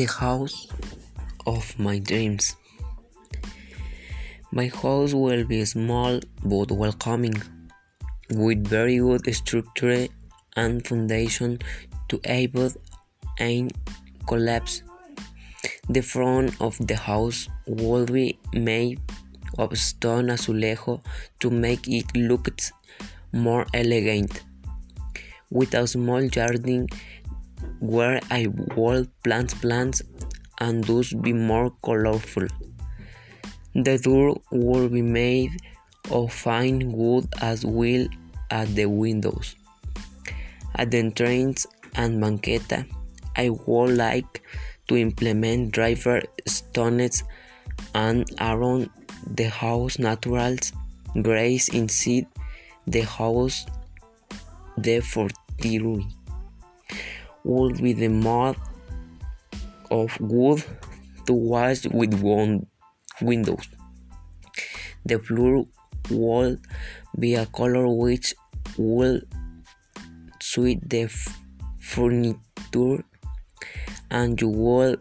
the house of my dreams. My house will be small but welcoming, with very good structure and foundation to avoid any collapse. The front of the house will be made of stone azulejo to make it look more elegant, with a small garden where I will plant plants and thus be more colorful. The door will be made of fine wood as well as the windows. At the entrance and banqueta, I would like to implement driver stones and around the house naturals grace inside the house the fortiori would be the mud of wood to wash with one windows. The floor will be a color which will suit the furniture and you will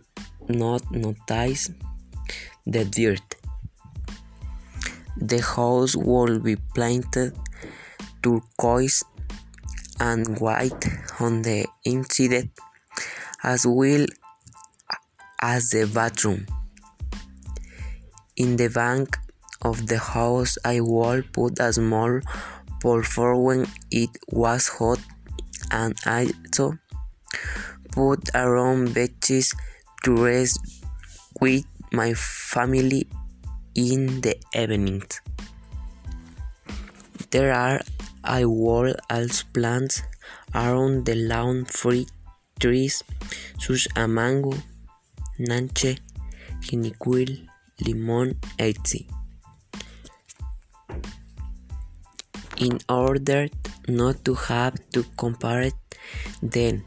not notice the dirt. The house will be painted turquoise and white on the inside as well as the bathroom. In the back of the house I will put a small pool for when it was hot and I also put around benches to rest with my family in the evenings. There are I will also plant around the lawn fruit trees such as mango, nanche, jinicuil, limon, etc. In order not to have to compare them,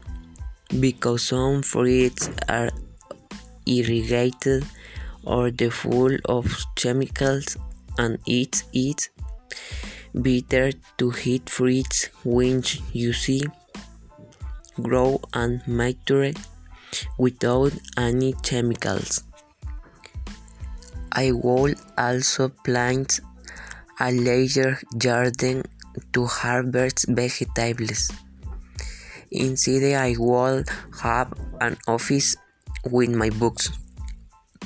because some fruits are irrigated or the full of chemicals and it better to hit fruits which you see grow and mature without any chemicals. I will also plant a larger garden to harvest vegetables. Inside I will have an office with my books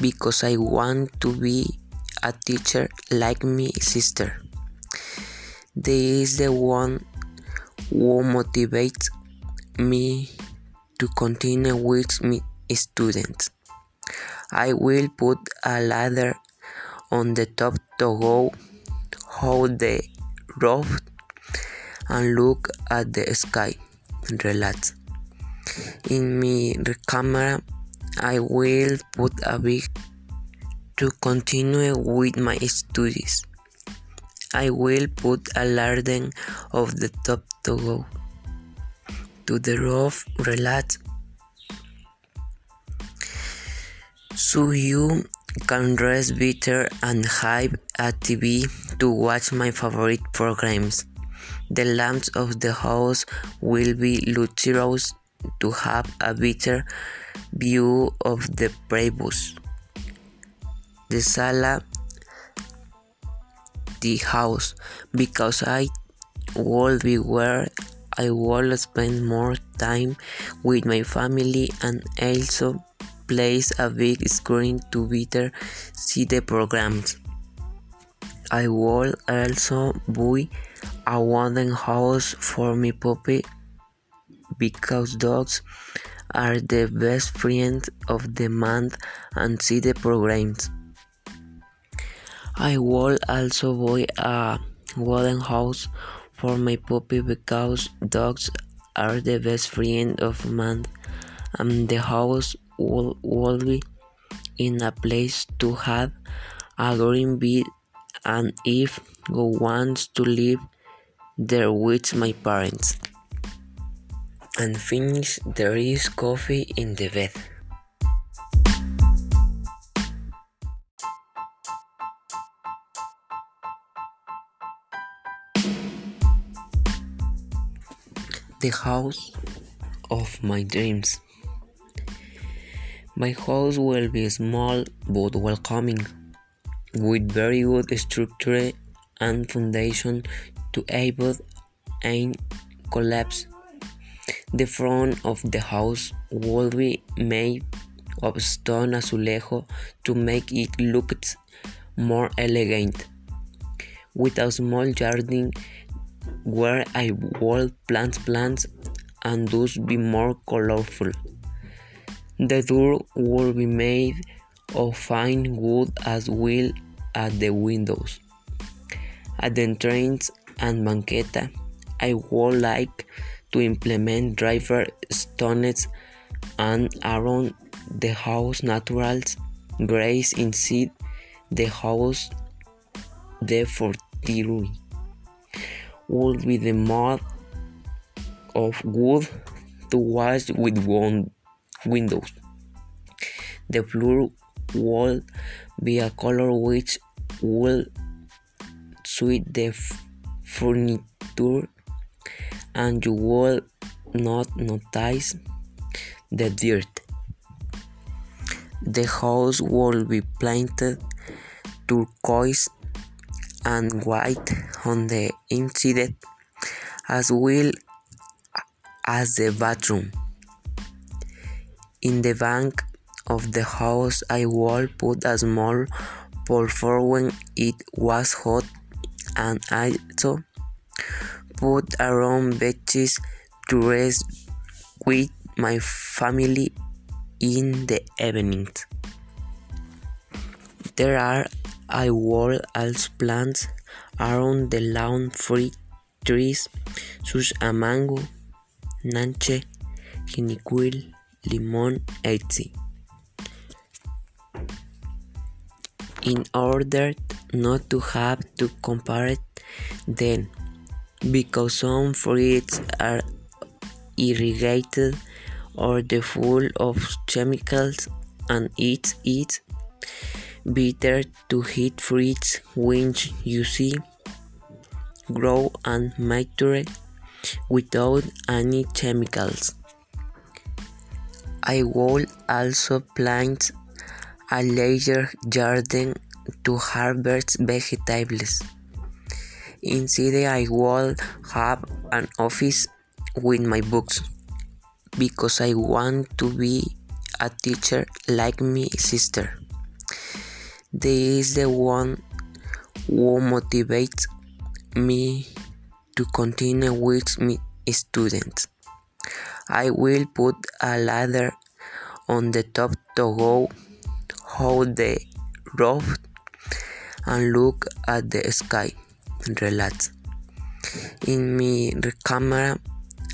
because I want to be a teacher like my sister. This is the one who motivates me to continue with my students. I will put a ladder on the top to go hold the roof and look at the sky. Relax. In my camera, I will put a big to continue with my studies. I will put a garden of the top to go to the roof. Relax. So you can rest better and have a TV to watch my favorite programs. The lamps of the house will be luxurious to have a better view of the previous. The sala, the house, because I will be where I will spend more time with my family and also place a big screen to better see the programs. I will also buy a wooden house for my puppy because dogs are the best friends of the month and see the programs. I will also buy a wooden house for my puppy because dogs are the best friend of month and the house will, will be in a place to have a green bed and if go wants to live there with my parents. And finish there is coffee in the bed the house of my dreams My house will be small but welcoming, with very good structure and foundation to avoid any collapse. The front of the house will be made of stone azulejo to make it look more elegant, with a small garden where I will plant plants and thus be more colorful. The door will be made of fine wood as well as the windows. At the entrance and banqueta, I would like to implement driver stones and around the house naturals grace inside the house the fortiori would be the mud of wood to wash with one windows. The floor will be a color which will suit the furniture and you will not notice the dirt. The house will be painted turquoise and white on the inside as well as the bathroom. In the back of the house I will put a small pool for when it was hot and I also put around benches to rest with my family in the evenings. There are I will also plant around the lawn fruit trees such as mango, nanche, jinicuil, limon, etc. In order not to have to compare them, because some fruits are irrigated or the full of chemicals and it better to hit fruits which you see grow and mature without any chemicals. I will also plant a larger garden to harvest vegetables. Inside I will have an office with my books because I want to be a teacher like my sister. This is the one who motivates me to continue with my students. I will put a ladder on the top to go hold the roof and look at the sky. Relax. In my camera,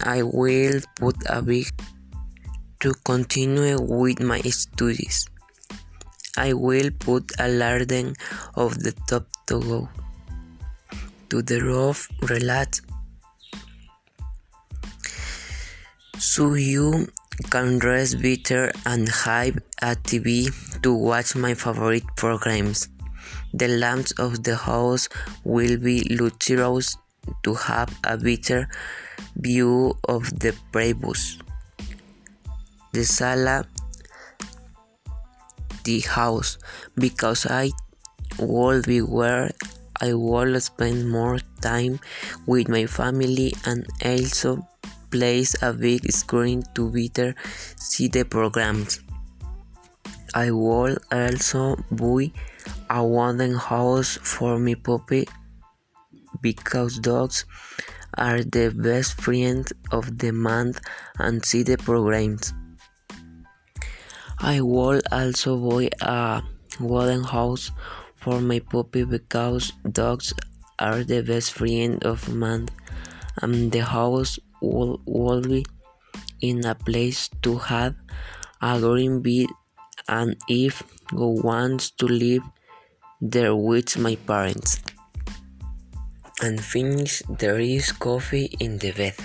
I will put a big to continue with my studies. I will put a garden of the top to go to the roof relax so you can rest better and have a TV to watch my favorite programs. The lamps of the house will be luxurious to have a better view of the previous. The sala the house because I will be where I will spend more time with my family and also place a big screen to better see the programs. I will also buy a wooden house for my puppy because dogs are the best friends of the month and see the programs. I will also buy a wooden house for my puppy because dogs are the best friend of man and the house will, will be in a place to have a green bed and if go wants to live there with my parents. And finish there is coffee in the bed